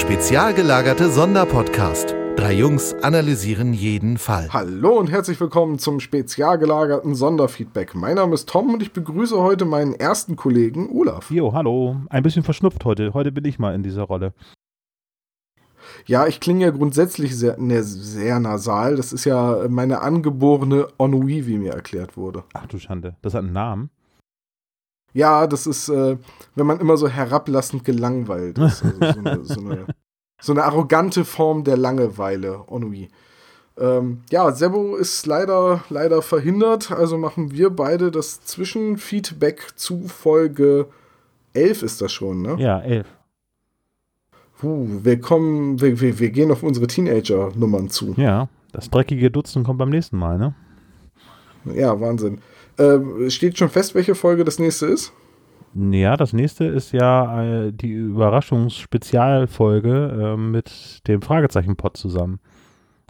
Spezial gelagerte Sonderpodcast. Drei Jungs analysieren jeden Fall. Hallo und herzlich willkommen zum spezial gelagerten Sonderfeedback. Mein Name ist Tom und ich begrüße heute meinen ersten Kollegen Olaf. Jo, hallo. Ein bisschen verschnupft heute. Heute bin ich mal in dieser Rolle. Ja, ich klinge ja grundsätzlich sehr, ne, sehr nasal. Das ist ja meine angeborene Ennui, wie mir erklärt wurde. Ach du Schande. Das hat einen Namen. Ja, das ist, äh, wenn man immer so herablassend gelangweilt ist. Also so, eine, so, eine, so, eine, arrogante Form der Langeweile, Ennui. Ähm, ja, Sebo ist leider, leider verhindert, also machen wir beide das Zwischenfeedback zu Folge 11 ist das schon, ne? Ja, 11. Puh, wir kommen, wir, wir, wir gehen auf unsere Teenager-Nummern zu. Ja, das dreckige Dutzend kommt beim nächsten Mal, ne? Ja, Wahnsinn. Äh, steht schon fest, welche Folge das nächste ist? Ja, das nächste ist ja äh, die Überraschungsspezialfolge äh, mit dem Fragezeichen-Pod zusammen.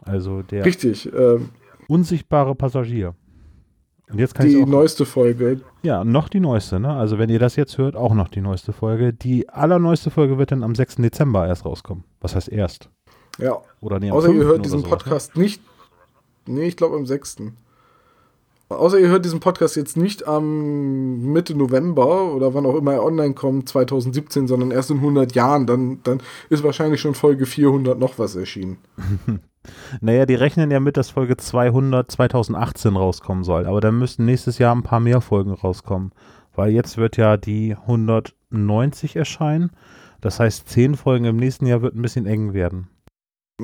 Also der Richtig, äh, unsichtbare Passagier. Und jetzt kann die auch, neueste Folge. Ja, noch die neueste, ne? Also wenn ihr das jetzt hört, auch noch die neueste Folge. Die allerneueste Folge wird dann am 6. Dezember erst rauskommen. Was heißt erst? Ja. Oder nee, Außer ihr hört diesen sowas, Podcast ne? nicht. Nee, ich glaube am 6. Außer ihr hört diesen Podcast jetzt nicht am Mitte November oder wann auch immer er online kommt, 2017, sondern erst in 100 Jahren, dann, dann ist wahrscheinlich schon Folge 400 noch was erschienen. naja, die rechnen ja mit, dass Folge 200 2018 rauskommen soll, aber dann müssten nächstes Jahr ein paar mehr Folgen rauskommen, weil jetzt wird ja die 190 erscheinen. Das heißt, 10 Folgen im nächsten Jahr wird ein bisschen eng werden.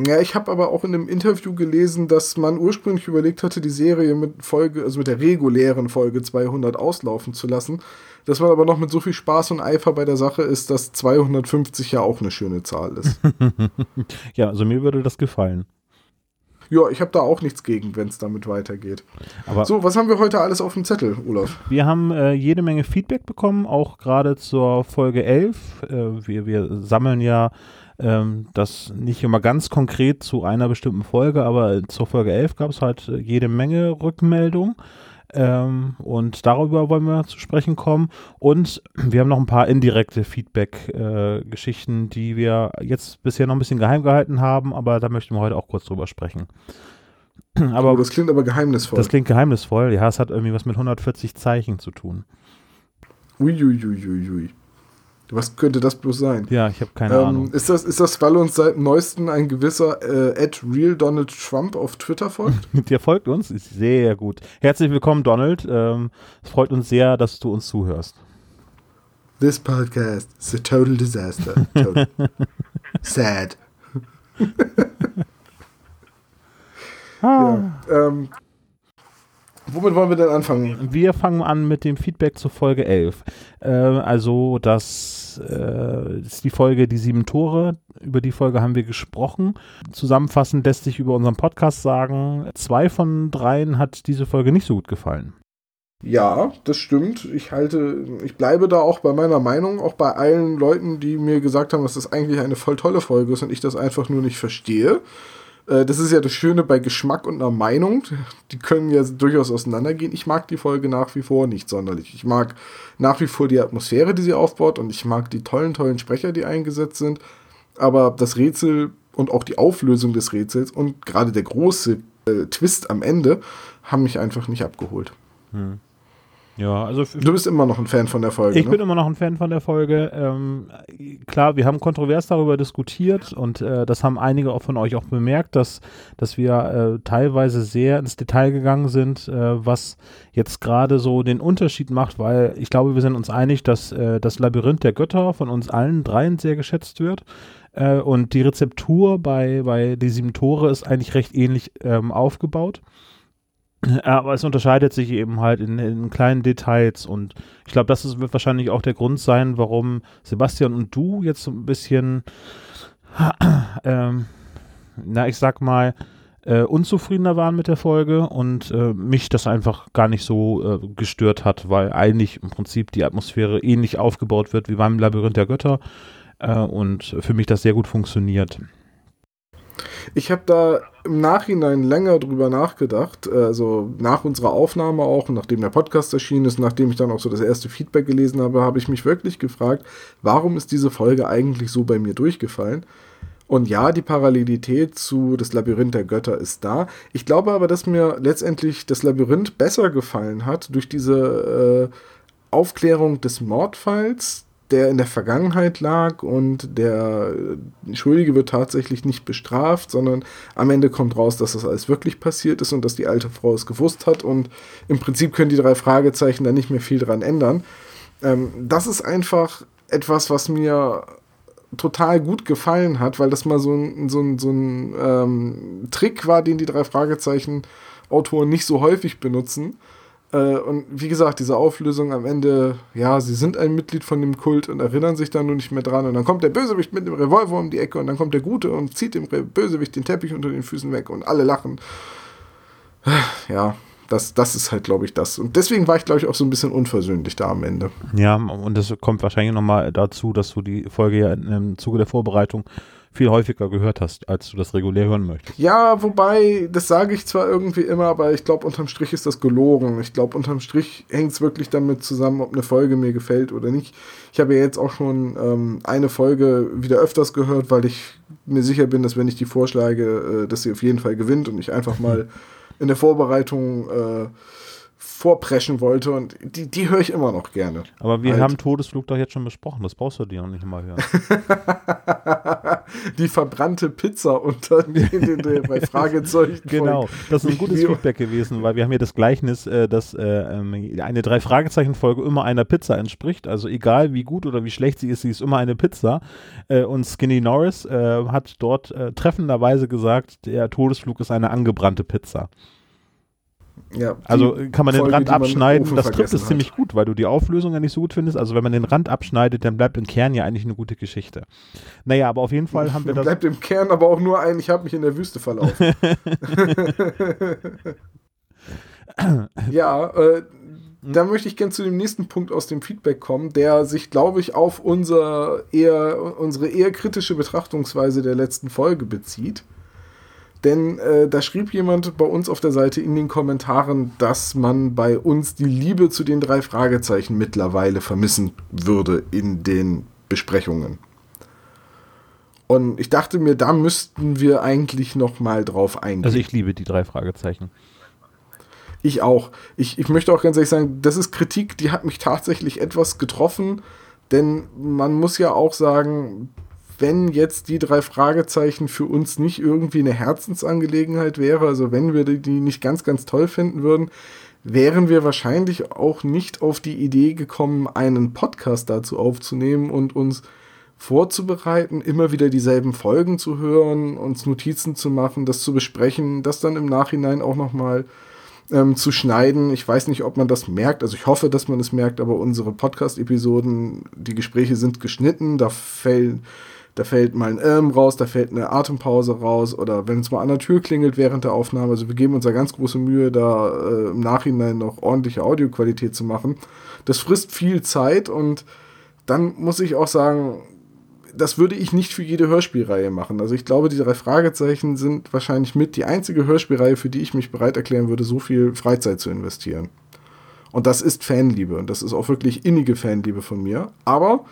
Ja, ich habe aber auch in einem Interview gelesen, dass man ursprünglich überlegt hatte, die Serie mit Folge, also mit der regulären Folge 200 auslaufen zu lassen. Dass man aber noch mit so viel Spaß und Eifer bei der Sache ist, dass 250 ja auch eine schöne Zahl ist. ja, also mir würde das gefallen. Ja, ich habe da auch nichts gegen, wenn es damit weitergeht. Aber so, was haben wir heute alles auf dem Zettel, Olaf? Wir haben äh, jede Menge Feedback bekommen, auch gerade zur Folge 11. Äh, wir, wir sammeln ja ähm, das nicht immer ganz konkret zu einer bestimmten Folge, aber zur Folge 11 gab es halt äh, jede Menge Rückmeldungen. Ähm, und darüber wollen wir zu sprechen kommen. Und wir haben noch ein paar indirekte Feedback-Geschichten, äh, die wir jetzt bisher noch ein bisschen geheim gehalten haben, aber da möchten wir heute auch kurz drüber sprechen. aber oh, das klingt aber geheimnisvoll. Das klingt geheimnisvoll. Ja, es hat irgendwie was mit 140 Zeichen zu tun. Uiuiuiui. Ui, ui, ui. Was könnte das bloß sein? Ja, ich habe keine ähm, Ahnung. Ist das, ist das, weil uns seit neuestem ein gewisser äh, Real Donald Trump auf Twitter folgt? Der folgt uns? Ist sehr gut. Herzlich willkommen, Donald. Ähm, es freut uns sehr, dass du uns zuhörst. This podcast is a total disaster. Total. Sad. ah. ja, ähm, Womit wollen wir denn anfangen? Wir fangen an mit dem Feedback zur Folge 11. Äh, also, das äh, ist die Folge Die sieben Tore. Über die Folge haben wir gesprochen. Zusammenfassend lässt sich über unseren Podcast sagen, zwei von dreien hat diese Folge nicht so gut gefallen. Ja, das stimmt. Ich halte, ich bleibe da auch bei meiner Meinung, auch bei allen Leuten, die mir gesagt haben, dass das eigentlich eine voll tolle Folge ist und ich das einfach nur nicht verstehe. Äh, das ist ja das Schöne bei Geschmack und einer Meinung. Die können ja durchaus auseinandergehen. Ich mag die Folge nach wie vor nicht sonderlich. Ich mag nach wie vor die Atmosphäre, die sie aufbaut und ich mag die tollen, tollen Sprecher, die eingesetzt sind. Aber das Rätsel und auch die Auflösung des Rätsels und gerade der große äh, Twist am Ende haben mich einfach nicht abgeholt. Hm. Ja, also du bist immer noch ein Fan von der Folge. Ich ne? bin immer noch ein Fan von der Folge. Ähm, klar, wir haben kontrovers darüber diskutiert und äh, das haben einige auch von euch auch bemerkt, dass, dass wir äh, teilweise sehr ins Detail gegangen sind, äh, was jetzt gerade so den Unterschied macht, weil ich glaube, wir sind uns einig, dass äh, das Labyrinth der Götter von uns allen dreien sehr geschätzt wird. Äh, und die Rezeptur bei, bei die sieben Tore ist eigentlich recht ähnlich ähm, aufgebaut. Aber es unterscheidet sich eben halt in, in kleinen Details und ich glaube, das ist, wird wahrscheinlich auch der Grund sein, warum Sebastian und du jetzt so ein bisschen, ähm, na, ich sag mal, äh, unzufriedener waren mit der Folge und äh, mich das einfach gar nicht so äh, gestört hat, weil eigentlich im Prinzip die Atmosphäre ähnlich aufgebaut wird wie beim Labyrinth der Götter äh, und für mich das sehr gut funktioniert. Ich habe da im Nachhinein länger drüber nachgedacht, also nach unserer Aufnahme auch, nachdem der Podcast erschienen ist, nachdem ich dann auch so das erste Feedback gelesen habe, habe ich mich wirklich gefragt, warum ist diese Folge eigentlich so bei mir durchgefallen? Und ja, die Parallelität zu Das Labyrinth der Götter ist da. Ich glaube aber, dass mir letztendlich das Labyrinth besser gefallen hat durch diese äh, Aufklärung des Mordfalls, der in der Vergangenheit lag und der Schuldige wird tatsächlich nicht bestraft, sondern am Ende kommt raus, dass das alles wirklich passiert ist und dass die alte Frau es gewusst hat und im Prinzip können die drei Fragezeichen da nicht mehr viel dran ändern. Ähm, das ist einfach etwas, was mir total gut gefallen hat, weil das mal so ein, so ein, so ein ähm, Trick war, den die drei Fragezeichen Autoren nicht so häufig benutzen äh, und wie gesagt, diese Auflösung am Ende, ja, sie sind ein Mitglied von dem Kult und erinnern sich da nur nicht mehr dran. Und dann kommt der Bösewicht mit dem Revolver um die Ecke und dann kommt der Gute und zieht dem Bösewicht den Teppich unter den Füßen weg und alle lachen. Ja, das, das ist halt, glaube ich, das. Und deswegen war ich, glaube ich, auch so ein bisschen unversöhnlich da am Ende. Ja, und das kommt wahrscheinlich nochmal dazu, dass du die Folge ja im Zuge der Vorbereitung viel häufiger gehört hast, als du das regulär hören möchtest. Ja, wobei, das sage ich zwar irgendwie immer, aber ich glaube, unterm Strich ist das gelogen. Ich glaube, unterm Strich hängt es wirklich damit zusammen, ob eine Folge mir gefällt oder nicht. Ich habe ja jetzt auch schon ähm, eine Folge wieder öfters gehört, weil ich mir sicher bin, dass wenn ich die vorschlage, äh, dass sie auf jeden Fall gewinnt und ich einfach mal in der Vorbereitung äh, vorpreschen wollte und die, die höre ich immer noch gerne. Aber wir halt. haben Todesflug doch jetzt schon besprochen, das brauchst du dir noch nicht mal hören. die verbrannte Pizza unter den, den, bei Fragezeichen. Genau, das ist ein gutes Feedback gewesen, weil wir haben hier das Gleichnis, äh, dass äh, ähm, eine drei Fragezeichen Folge immer einer Pizza entspricht, also egal wie gut oder wie schlecht sie ist, sie ist immer eine Pizza. Äh, und Skinny Norris äh, hat dort äh, treffenderweise gesagt, der Todesflug ist eine angebrannte Pizza. Ja, also kann man Folge, den Rand abschneiden. Das trifft es ziemlich gut, weil du die Auflösung ja nicht so gut findest. Also wenn man den Rand abschneidet, dann bleibt im Kern ja eigentlich eine gute Geschichte. Naja, aber auf jeden Fall haben wir das. Bleibt im Kern aber auch nur ein, ich habe mich in der Wüste verlaufen. ja, äh, da möchte ich gerne zu dem nächsten Punkt aus dem Feedback kommen, der sich, glaube ich, auf unser eher, unsere eher kritische Betrachtungsweise der letzten Folge bezieht. Denn äh, da schrieb jemand bei uns auf der Seite in den Kommentaren, dass man bei uns die Liebe zu den drei Fragezeichen mittlerweile vermissen würde in den Besprechungen. Und ich dachte mir, da müssten wir eigentlich noch mal drauf eingehen. Also ich liebe die drei Fragezeichen. Ich auch. Ich, ich möchte auch ganz ehrlich sagen, das ist Kritik, die hat mich tatsächlich etwas getroffen, denn man muss ja auch sagen, wenn jetzt die drei Fragezeichen für uns nicht irgendwie eine Herzensangelegenheit wäre, also wenn wir die nicht ganz, ganz toll finden würden, wären wir wahrscheinlich auch nicht auf die Idee gekommen, einen Podcast dazu aufzunehmen und uns vorzubereiten, immer wieder dieselben Folgen zu hören, uns Notizen zu machen, das zu besprechen, das dann im Nachhinein auch nochmal ähm, zu schneiden. Ich weiß nicht, ob man das merkt, also ich hoffe, dass man es merkt, aber unsere Podcast-Episoden, die Gespräche sind geschnitten, da fällt da fällt mal ein Ähm raus, da fällt eine Atempause raus oder wenn es mal an der Tür klingelt während der Aufnahme. Also wir geben uns da ganz große Mühe, da äh, im Nachhinein noch ordentliche Audioqualität zu machen. Das frisst viel Zeit und dann muss ich auch sagen, das würde ich nicht für jede Hörspielreihe machen. Also ich glaube, die drei Fragezeichen sind wahrscheinlich mit die einzige Hörspielreihe, für die ich mich bereit erklären würde, so viel Freizeit zu investieren. Und das ist Fanliebe und das ist auch wirklich innige Fanliebe von mir. Aber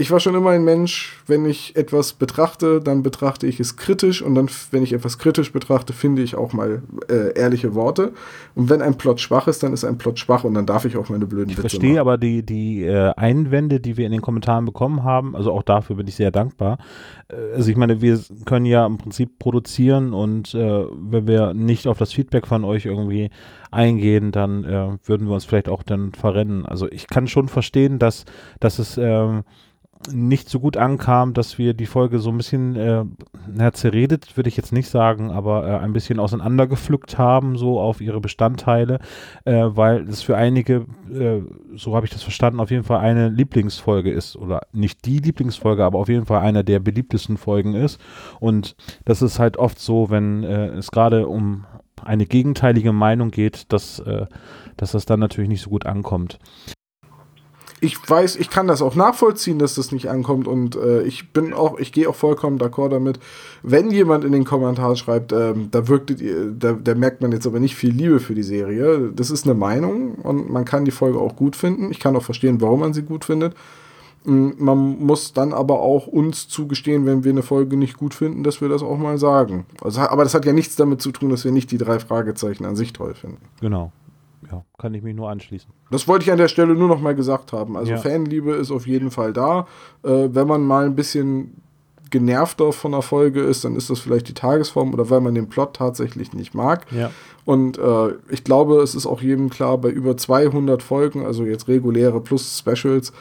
ich war schon immer ein Mensch, wenn ich etwas betrachte, dann betrachte ich es kritisch und dann, wenn ich etwas kritisch betrachte, finde ich auch mal äh, ehrliche Worte. Und wenn ein Plot schwach ist, dann ist ein Plot schwach und dann darf ich auch meine blöden ich Witze verstehe machen. aber die, die äh, Einwände, die wir in den Kommentaren bekommen haben, also auch dafür bin ich sehr dankbar. Äh, also ich meine, wir können ja im Prinzip produzieren und äh, wenn wir nicht auf das Feedback von euch irgendwie eingehen, dann äh, würden wir uns vielleicht auch dann verrennen. Also ich kann schon verstehen, dass, dass es ähm, nicht so gut ankam, dass wir die Folge so ein bisschen, äh, na, zerredet würde ich jetzt nicht sagen, aber äh, ein bisschen auseinandergepflückt haben, so auf ihre Bestandteile, äh, weil es für einige, äh, so habe ich das verstanden, auf jeden Fall eine Lieblingsfolge ist oder nicht die Lieblingsfolge, aber auf jeden Fall einer der beliebtesten Folgen ist. Und das ist halt oft so, wenn äh, es gerade um eine gegenteilige Meinung geht, dass, äh, dass das dann natürlich nicht so gut ankommt. Ich weiß, ich kann das auch nachvollziehen, dass das nicht ankommt und äh, ich bin auch, ich gehe auch vollkommen d'accord damit, wenn jemand in den Kommentaren schreibt, ähm, da wirkt, da, da merkt man jetzt aber nicht viel Liebe für die Serie. Das ist eine Meinung und man kann die Folge auch gut finden. Ich kann auch verstehen, warum man sie gut findet. Mm, man muss dann aber auch uns zugestehen, wenn wir eine Folge nicht gut finden, dass wir das auch mal sagen. Also, aber das hat ja nichts damit zu tun, dass wir nicht die drei Fragezeichen an sich toll finden. Genau. Ja, kann ich mich nur anschließen. Das wollte ich an der Stelle nur noch mal gesagt haben. Also Ja. Fanliebe ist auf jeden Fall da. Äh, wenn man mal ein bisschen genervter von der Folge ist, dann ist das vielleicht die Tagesform oder weil man den Plot tatsächlich nicht mag. Ja. Und äh, ich glaube, es ist auch jedem klar, bei über 200 Folgen, also jetzt reguläre plus Specials,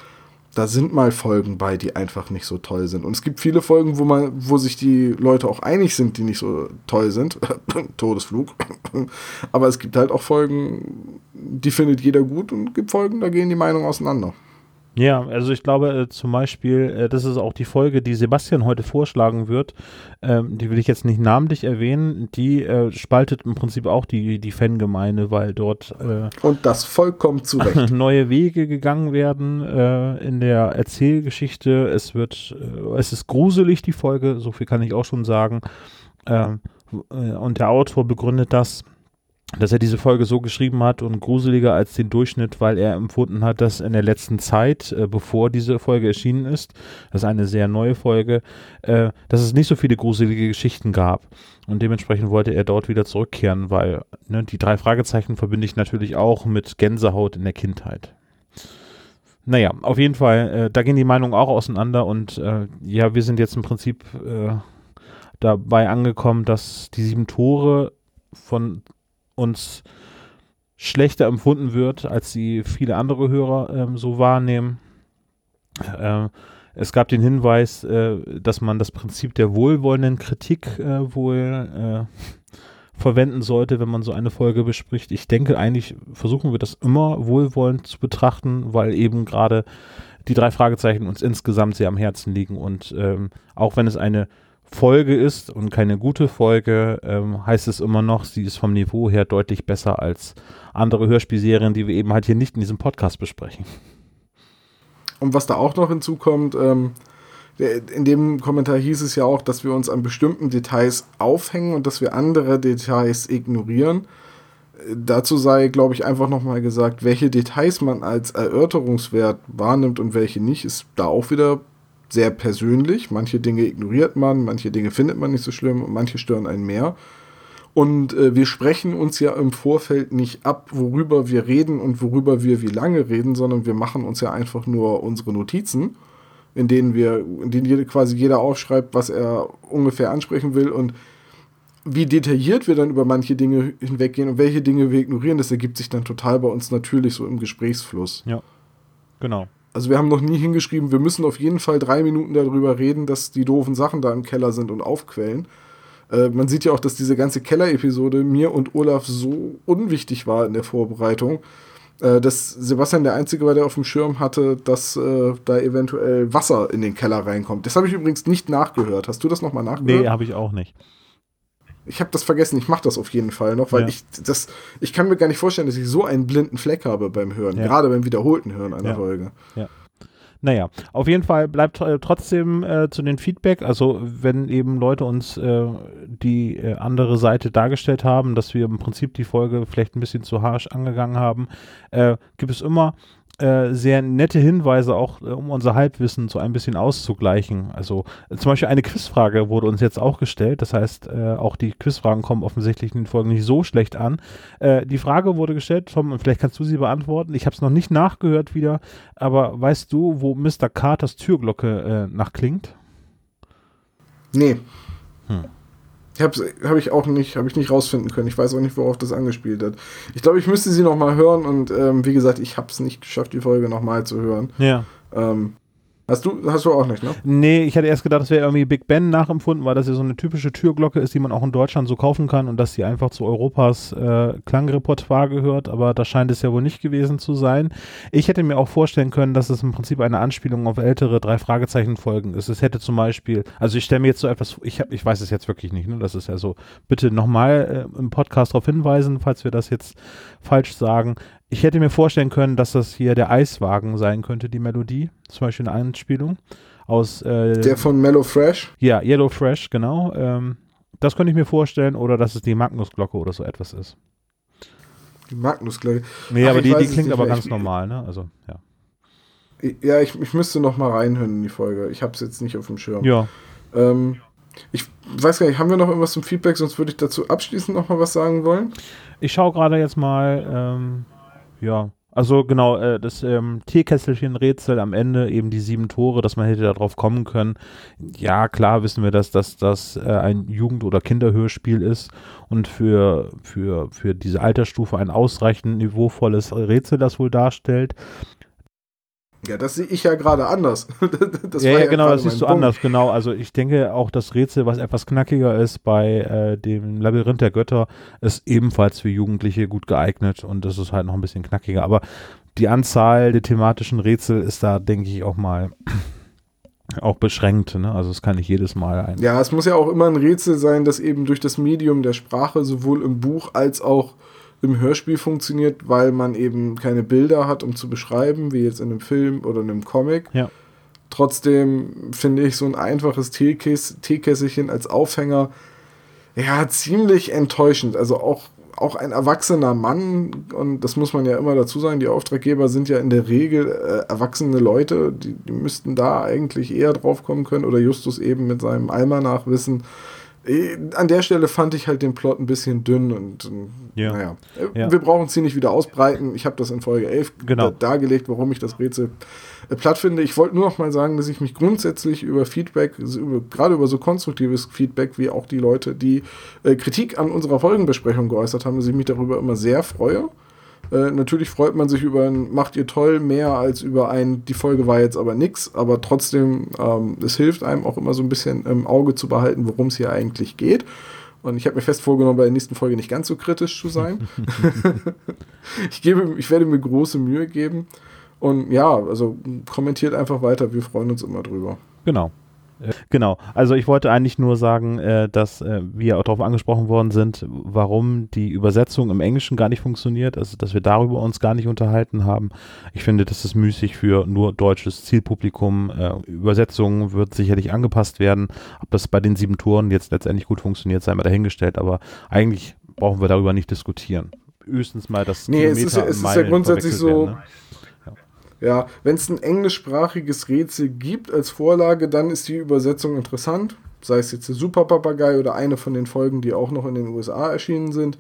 da sind mal Folgen bei, die einfach nicht so toll sind. Und es gibt viele Folgen, wo man, wo sich die Leute auch einig sind, die nicht so toll sind. Todesflug. Aber es gibt halt auch Folgen, die findet jeder gut und gibt Folgen, da gehen die Meinungen auseinander. Ja, also ich glaube äh, zum Beispiel, äh, das ist auch die Folge, die Sebastian heute vorschlagen wird, ähm, die will ich jetzt nicht namentlich erwähnen, die äh, spaltet im Prinzip auch die, die Fangemeinde, weil dort äh, Und das vollkommen zu Recht. neue Wege gegangen werden äh, in der Erzählgeschichte. Es wird, äh, es ist gruselig, die Folge, so viel kann ich auch schon sagen. Ähm, äh, und der Autor begründet das, dass er diese Folge so geschrieben hat und gruseliger als den Durchschnitt, weil er empfunden hat, dass in der letzten Zeit, äh, bevor diese Folge erschienen ist, das ist eine sehr neue Folge, äh, dass es nicht so viele gruselige Geschichten gab. Und dementsprechend wollte er dort wieder zurückkehren, weil ne, die drei Fragezeichen verbinde ich natürlich auch mit Gänsehaut in der Kindheit. Naja, auf jeden Fall, äh, da gehen die Meinungen auch auseinander und äh, ja, wir sind jetzt im Prinzip äh, dabei angekommen, dass die sieben Tore von uns schlechter empfunden wird, als sie viele andere Hörer ähm, so wahrnehmen. Äh, es gab den Hinweis, äh, dass man das Prinzip der wohlwollenden Kritik äh, wohl äh, verwenden sollte, wenn man so eine Folge bespricht. Ich denke, eigentlich versuchen wir das immer wohlwollend zu betrachten, weil eben gerade die drei Fragezeichen uns insgesamt sehr am Herzen liegen und ähm, auch wenn es eine Folge ist und keine gute Folge, ähm, heißt es immer noch, sie ist vom Niveau her deutlich besser als andere Hörspielserien, die wir eben halt hier nicht in diesem Podcast besprechen. Und was da auch noch hinzukommt, ähm, in dem Kommentar hieß es ja auch, dass wir uns an bestimmten Details aufhängen und dass wir andere Details ignorieren. Dazu sei, glaube ich, einfach nochmal gesagt, welche Details man als Erörterungswert wahrnimmt und welche nicht, ist da auch wieder sehr persönlich. Manche Dinge ignoriert man, manche Dinge findet man nicht so schlimm und manche stören einen mehr. Und äh, wir sprechen uns ja im Vorfeld nicht ab, worüber wir reden und worüber wir wie lange reden, sondern wir machen uns ja einfach nur unsere Notizen, in denen wir, in denen jede, quasi jeder aufschreibt, was er ungefähr ansprechen will und wie detailliert wir dann über manche Dinge hinweggehen und welche Dinge wir ignorieren, das ergibt sich dann total bei uns natürlich so im Gesprächsfluss. Ja, genau. Also wir haben noch nie hingeschrieben, wir müssen auf jeden Fall drei Minuten darüber reden, dass die doofen Sachen da im Keller sind und aufquellen. Äh, man sieht ja auch, dass diese ganze Keller-Episode mir und Olaf so unwichtig war in der Vorbereitung, äh, dass Sebastian der Einzige war, der auf dem Schirm hatte, dass äh, da eventuell Wasser in den Keller reinkommt. Das habe ich übrigens nicht nachgehört. Hast du das nochmal nachgehört? Nee, habe ich auch nicht. Ich habe das vergessen, ich mache das auf jeden Fall noch, weil Ja. ich das, ich kann mir gar nicht vorstellen, dass ich so einen blinden Fleck habe beim Hören, Ja. gerade beim wiederholten Hören einer Ja. Folge. Naja, auf jeden Fall bleibt äh, trotzdem äh, zu den Feedback, also wenn eben Leute uns äh, die äh, andere Seite dargestellt haben, dass wir im Prinzip die Folge vielleicht ein bisschen zu harsch angegangen haben, äh, gibt es immer äh, sehr nette Hinweise, auch äh, um unser Halbwissen so ein bisschen auszugleichen. Also äh, zum Beispiel eine Quizfrage wurde uns jetzt auch gestellt, das heißt, äh, auch die Quizfragen kommen offensichtlich in den Folgen nicht so schlecht an. Äh, die Frage wurde gestellt, Tom, und vielleicht kannst du sie beantworten. Ich habe es noch nicht nachgehört wieder, aber weißt du, wo Mr. Carters Türglocke nachklingt? Nee. Hm. Ich habe hab ich auch nicht, habe ich nicht rausfinden können. Ich weiß auch nicht, worauf das angespielt hat. Ich glaube, ich müsste sie noch mal hören und ähm, wie gesagt, ich habe es nicht geschafft, die Folge noch mal zu hören. Ja. Ähm, hast du, hast du auch nicht, ne? Nee, ich hatte erst gedacht, das wäre irgendwie Big Ben nachempfunden, weil das ja so eine typische Türglocke ist, die man auch in Deutschland so kaufen kann und dass sie einfach zu Europas äh, Klangrepertoire gehört, aber das scheint es ja wohl nicht gewesen zu sein. Ich hätte mir auch vorstellen können, dass es im Prinzip eine Anspielung auf ältere drei Fragezeichen-Folgen ist. Es hätte zum Beispiel, also ich stelle mir jetzt so etwas, ich, hab, ich weiß es jetzt wirklich nicht, ne? das ist ja so, bitte nochmal äh, im Podcast darauf hinweisen, falls wir das jetzt falsch sagen. Ich hätte mir vorstellen können, dass das hier der Eiswagen sein könnte, die Melodie. Zum Beispiel eine Anspielung aus. Äh, Der von Mellow Fresh? Ja, Yellow Fresh, genau. Ähm, das könnte ich mir vorstellen. Oder dass es die Magnusglocke oder so etwas ist. Die Magnusglocke. Nee, Ach, aber die, die klingt aber ganz normal, ne? Also, ja. Ja, ich, ich müsste noch mal reinhören in die Folge. Ich habe es jetzt nicht auf dem Schirm. Ja. Ähm, ich weiß gar nicht, haben wir noch irgendwas zum Feedback? Sonst würde ich dazu abschließend noch mal was sagen wollen. Ich schaue gerade jetzt mal, ähm, ja, also genau, äh, das ähm, Teekesselchen-Rätsel am Ende, eben die sieben Tore, dass man hätte darauf kommen können. Ja, klar wissen wir, dass, dass das äh, ein Jugend- oder Kinderhörspiel ist und für, für, für diese Altersstufe ein ausreichend niveauvolles Rätsel das wohl darstellt. Ja, das sehe ich ja gerade anders. das ja, ja, genau, das siehst du Punkt. anders, genau. Also ich denke auch das Rätsel, was etwas knackiger ist bei äh, dem Labyrinth der Götter, ist ebenfalls für Jugendliche gut geeignet und das ist halt noch ein bisschen knackiger. Aber die Anzahl der thematischen Rätsel ist da, denke ich, auch mal auch beschränkt. Ne? Also es kann nicht jedes Mal ein. Ja, es muss ja auch immer ein Rätsel sein, das eben durch das Medium der Sprache sowohl im Buch als auch im Hörspiel funktioniert, weil man eben keine Bilder hat, um zu beschreiben, wie jetzt in einem Film oder in einem Comic. Ja. Trotzdem finde ich so ein einfaches Teekäs- Teekesselchen als Aufhänger ja ziemlich enttäuschend. Also auch, auch ein erwachsener Mann, und das muss man ja immer dazu sagen, die Auftraggeber sind ja in der Regel äh, erwachsene Leute, die, die müssten da eigentlich eher drauf kommen können oder Justus eben mit seinem Almanach wissen. Äh, An der Stelle fand ich halt den Plot ein bisschen dünn und äh, Ja. naja. Äh, Ja. Wir brauchen es hier nicht wieder ausbreiten. Ich habe das in Folge 11 Genau. da, dargelegt, warum ich das Rätsel platt finde. Ich wollte nur noch mal sagen, dass ich mich grundsätzlich über Feedback, über, gerade über so konstruktives Feedback, wie auch die Leute, die äh, Kritik an unserer Folgenbesprechung geäußert haben, dass ich mich darüber immer sehr freue. Äh, natürlich freut man sich über ein Macht ihr toll mehr als über ein, die Folge war jetzt aber nix, aber trotzdem, ähm, es hilft einem auch immer so ein bisschen im Auge zu behalten, worum es hier eigentlich geht. Und ich habe mir fest vorgenommen, bei der nächsten Folge nicht ganz so kritisch zu sein. ich, gebe, ich werde mir große Mühe geben. Und ja, also kommentiert einfach weiter, wir freuen uns immer drüber. Genau. Genau, also ich wollte eigentlich nur sagen, äh, dass äh, wir auch darauf angesprochen worden sind, warum die Übersetzung im Englischen gar nicht funktioniert, also dass wir darüber uns gar nicht unterhalten haben. Ich finde, das ist müßig für nur deutsches Zielpublikum. Äh, Übersetzung wird sicherlich angepasst werden. Ob das bei den sieben Touren jetzt letztendlich gut funktioniert, sei mal dahingestellt, aber eigentlich brauchen wir darüber nicht diskutieren. Höchstens mal das Nee, es ist ja- es ist ja grundsätzlich so- werden, ne? Ja, wenn es ein englischsprachiges Rätsel gibt als Vorlage, dann ist die Übersetzung interessant. Sei es jetzt der Super Papagei oder eine von den Folgen, die auch noch in den USA erschienen sind.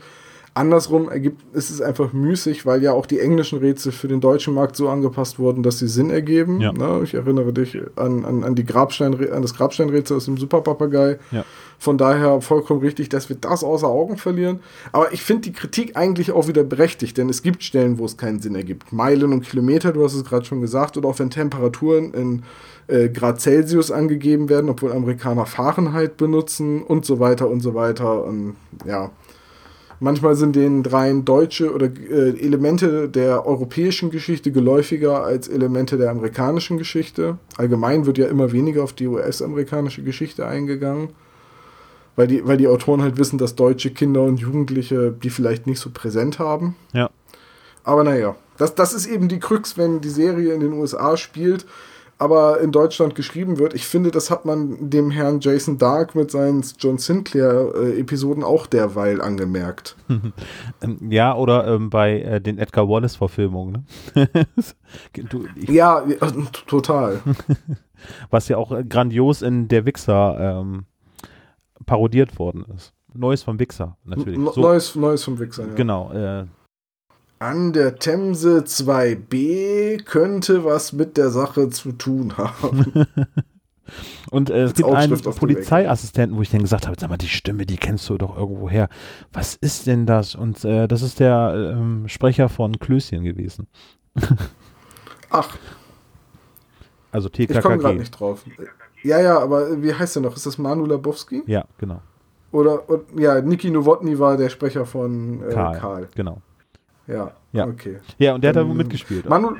Andersrum ergibt, ist es einfach müßig, weil ja auch die englischen Rätsel für den deutschen Markt so angepasst wurden, dass sie Sinn ergeben. Ja. Ne? Ich erinnere dich an, an, an, die Grabstein, an das Grabsteinrätsel aus dem Super Papagei. Ja. Von daher vollkommen richtig, dass wir das außer Augen verlieren. Aber ich finde die Kritik eigentlich auch wieder berechtigt, denn es gibt Stellen, wo es keinen Sinn ergibt. Meilen und Kilometer, du hast es gerade schon gesagt, oder auch wenn Temperaturen in äh, Grad Celsius angegeben werden, obwohl Amerikaner Fahrenheit benutzen und so weiter und so weiter. Und ja, manchmal sind den dreien deutsche oder äh, Elemente der europäischen Geschichte geläufiger als Elemente der amerikanischen Geschichte. Allgemein wird ja immer weniger auf die US-amerikanische Geschichte eingegangen. Weil die, weil die Autoren halt wissen, dass deutsche Kinder und Jugendliche die vielleicht nicht so präsent haben. Ja. Aber naja, das, das ist eben die Krux, wenn die Serie in den USA spielt, aber in Deutschland geschrieben wird. Ich finde, das hat man dem Herrn Jason Dark mit seinen John Sinclair-Episoden auch derweil angemerkt. Ähm, Ja, oder ähm, bei äh, den Edgar Wallace-Verfilmungen. Ne? Ja, ja, t- total. was ja auch äh, grandios in Der Wichser ähm, parodiert worden ist. Neues vom Wichser, natürlich. So, Neues, Neues vom Wichser. Ja. Genau. Äh, An der Themse 2b könnte was mit der Sache zu tun haben. und äh, es gibt einen Polizeiassistenten, wo ich dann gesagt habe, sag mal, die Stimme, die kennst du doch irgendwo her. Was ist denn das? Und äh, das ist der ähm, Sprecher von Klößchen gewesen. Ach, Also ich komme gerade TKKG. nicht drauf. Ja, ja, aber wie heißt der noch? Ist das Manu Labowski? Ja, genau. Oder, und, ja, Niki Nowotny war der Sprecher von äh, Karl. Karl. Genau. Ja, Ja. okay. Ja, und der hat da Ähm, mitgespielt. Manu,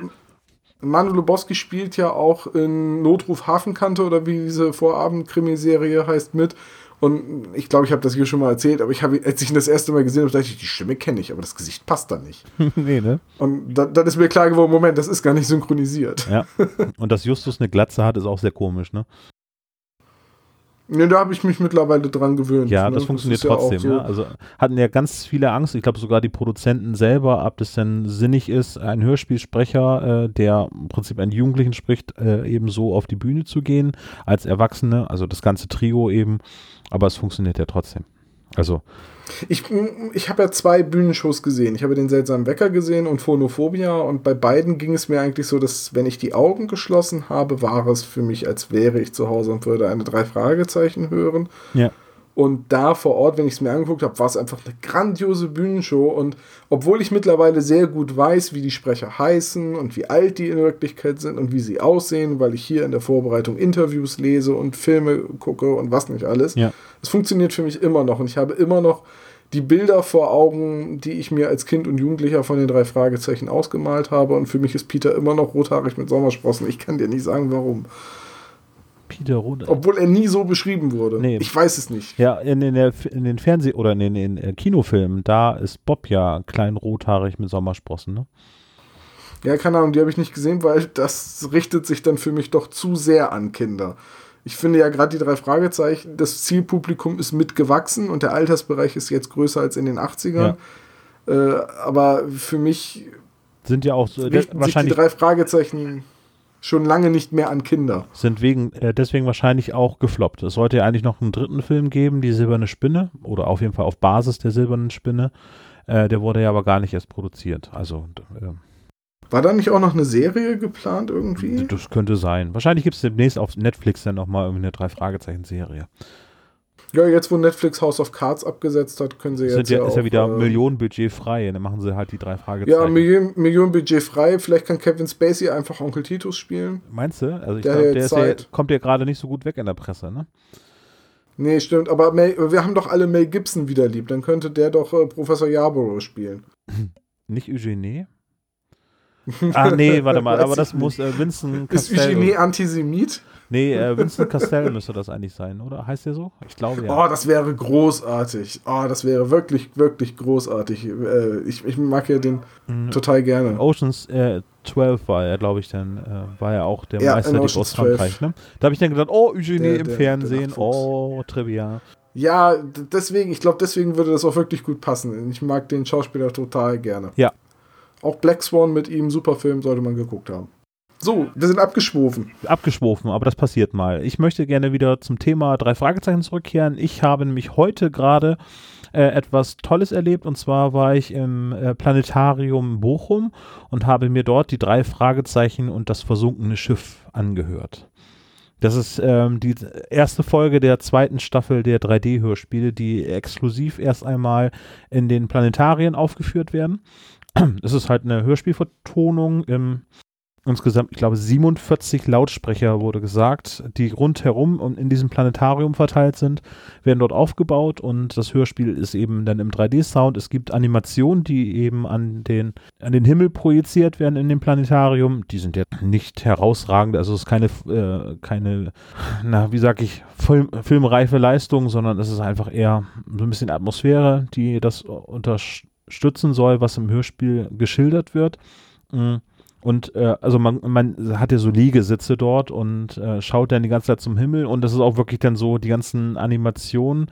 Manu Lubowski spielt ja auch in Notruf Hafenkante oder wie diese Vorabend-Krimiserie heißt mit. Und ich glaube, ich habe das hier schon mal erzählt, aber ich habe, als ich ihn das erste Mal gesehen habe, dachte ich, die Stimme kenne ich, aber das Gesicht passt da nicht. nee, ne? Und da, dann ist mir klar geworden, Moment, das ist gar nicht synchronisiert. Ja. Und dass Justus eine Glatze hat, ist auch sehr komisch, ne? Ne, da habe ich mich mittlerweile dran gewöhnt. Ja, ne? das funktioniert ja auch trotzdem. so. Ja. Also hatten ja ganz viele Angst. Ich glaube sogar die Produzenten selber, ob das denn sinnig ist, ein Hörspielsprecher, äh, der im Prinzip einen Jugendlichen spricht, äh, eben so auf die Bühne zu gehen als Erwachsene. Also das ganze Trio eben. Aber es funktioniert ja trotzdem. Also Ich, ich habe ja zwei Bühnenshows gesehen. Ich habe den seltsamen Wecker gesehen und Phonophobia und bei beiden ging es mir eigentlich so, dass wenn ich die Augen geschlossen habe, war es für mich, als wäre ich zu Hause und würde eine drei Fragezeichen hören. ja. Und da vor Ort, wenn ich es mir angeguckt habe, war es einfach eine grandiose Bühnenshow. Und obwohl ich mittlerweile sehr gut weiß, wie die Sprecher heißen und wie alt die in Wirklichkeit sind und wie sie aussehen, weil ich hier in der Vorbereitung Interviews lese und Filme gucke und was nicht alles, Ja. es funktioniert für mich immer noch. Und ich habe immer noch die Bilder vor Augen, die ich mir als Kind und Jugendlicher von den drei Fragezeichen ausgemalt habe. Und für mich ist Peter immer noch rothaarig mit Sommersprossen. Ich kann dir nicht sagen, warum. Rode. Obwohl er nie so beschrieben wurde. Nee. Ich weiß es nicht. Ja, in, in, der, in den Fernseh- oder in den, in den äh, Kinofilmen, da ist Bob ja klein rothaarig mit Sommersprossen, ne? Ja, keine Ahnung, die habe ich nicht gesehen, weil das richtet sich dann für mich doch zu sehr an Kinder. Ich finde ja gerade die drei Fragezeichen, das Zielpublikum ist mitgewachsen und der Altersbereich ist jetzt größer als in den 80ern. Äh, aber für mich Sind ja auch so, richten sich die wahrscheinlich drei Fragezeichen schon lange nicht mehr an Kinder. sind wegen, äh, deswegen wahrscheinlich auch gefloppt. Es sollte ja eigentlich noch einen dritten Film geben, die Silberne Spinne, oder auf jeden Fall auf Basis der Silbernen Spinne. Äh, der wurde ja aber gar nicht erst produziert. Also äh, War da nicht auch noch eine Serie geplant irgendwie? das könnte sein. Wahrscheinlich gibt es demnächst auf Netflix dann nochmal irgendwie eine Drei-Fragezeichen-Serie. Ja, jetzt wo Netflix House of Cards abgesetzt hat, können sie jetzt Sind ja, ist ja wieder äh, Millionenbudget frei. Dann machen sie halt die drei Fragezeichen. Ja, Million, Millionenbudget frei. Vielleicht kann Kevin Spacey einfach Onkel Titus spielen. Meinst du? Also ich Der glaube, der jetzt ist ja, kommt ja gerade nicht so gut weg in der Presse, ne? Nee, stimmt, aber Mel, wir haben doch alle Mel Gibson wieder lieb. Dann könnte der doch äh, Professor Yarborough spielen. Nicht Eugenie? Ah, nee, warte mal, aber das muss äh, Vincent Ist Castell. Eugenie Antisemit? Nee, äh, Vincent Castell müsste das eigentlich sein, oder? Heißt der so? Ich glaube ja. Oh, das wäre großartig. Oh, das wäre wirklich, wirklich großartig. Äh, ich, ich mag ja den Mhm. total gerne. Oceans äh, 12 war er, glaube ich, dann äh, war ja auch der Ja, in Meisterdieb aus Ocean's Frankreich. Ne? Da habe ich dann gedacht, oh, Eugenie Der- im der- Fernsehen, der oh, Trivia. Ja, deswegen, ich glaube, deswegen würde das auch wirklich gut passen. Ich mag den Schauspieler total gerne. Ja. Auch Black Swan mit ihm, super Film, sollte man geguckt haben. So, wir sind abgeschwofen. Abgeschwofen, aber das passiert mal. Ich möchte gerne wieder zum Thema drei Fragezeichen zurückkehren. Ich habe nämlich heute gerade äh, etwas Tolles erlebt und zwar war ich im äh, Planetarium Bochum und habe mir dort die drei Fragezeichen und das versunkene Schiff angehört. Das ist ähm, die erste Folge der zweiten Staffel der 3D-Hörspiele, die exklusiv erst einmal in den Planetarien aufgeführt werden. Es ist halt eine Hörspielvertonung im insgesamt, ich glaube, 47 Lautsprecher wurde gesagt, die rundherum und in diesem Planetarium verteilt sind, werden dort aufgebaut und das Hörspiel ist eben dann im 3D-Sound. Es gibt Animationen, die eben an den, an den Himmel projiziert werden in dem Planetarium. Die sind jetzt nicht herausragend, also es ist keine, äh, keine, na, wie sag ich, Film, filmreife Leistung, sondern es ist einfach eher so ein bisschen Atmosphäre, die das unterstützen soll, was im Hörspiel geschildert wird. Mm. Und äh, also man, man hat ja so Liegesitze dort und äh, schaut dann die ganze Zeit zum Himmel und das ist auch wirklich dann so, die ganzen Animationen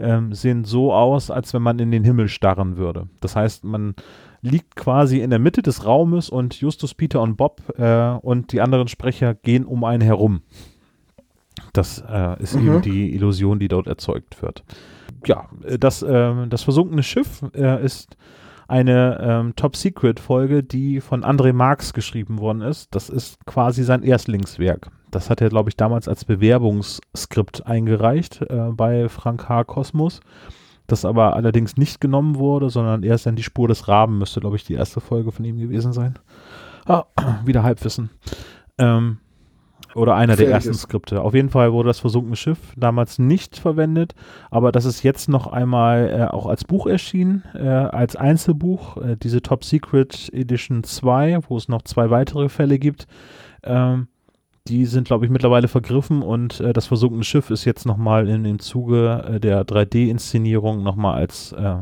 ähm, sehen so aus, als wenn man in den Himmel starren würde. Das heißt, man liegt quasi in der Mitte des Raumes und Justus, Peter und Bob äh, und die anderen Sprecher gehen um einen herum. Das äh, ist Mhm. eben die Illusion, die dort erzeugt wird. Ja, äh, das, äh, das versunkene Schiff äh, ist eine ähm, Top-Secret-Folge, die von André Marx geschrieben worden ist. Das ist quasi sein Erstlingswerk. Das hat er, glaube ich, damals als Bewerbungsskript eingereicht äh, bei Frank H. Kosmos. Das aber allerdings nicht genommen wurde, sondern erst dann die Spur des Raben müsste, glaube ich, die erste Folge von ihm gewesen sein. Ah, wieder Halbwissen. Ähm, oder einer der ersten Skripte. Auf jeden Fall wurde das versunkene Schiff damals nicht verwendet, aber das ist jetzt noch einmal äh, auch als Buch erschienen, äh, als Einzelbuch, äh, diese Top Secret Edition 2, wo es noch zwei weitere Fälle gibt. Ähm, die sind, glaube ich, mittlerweile vergriffen und äh, das versunkene Schiff ist jetzt nochmal in dem Zuge äh, der 3D-Inszenierung nochmal als äh,